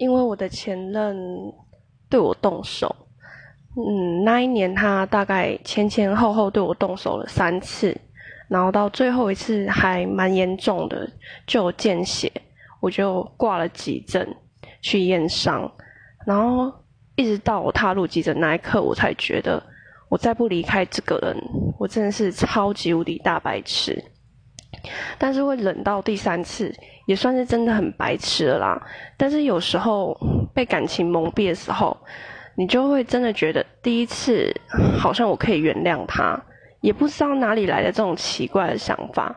因为我的前任对我动手，嗯，那一年他大概前前后后对我动手了三次，然后到最后一次还蛮严重的，就有见血，我就挂了急诊去验伤，然后一直到我踏入急诊那一刻，我才觉得我再不离开这个人，我真的是超级无敌大白痴。但是会冷到第三次，也算是真的很白痴了啦。但是有时候被感情蒙蔽的时候，你就会真的觉得第一次好像我可以原谅他，也不知道哪里来的这种奇怪的想法。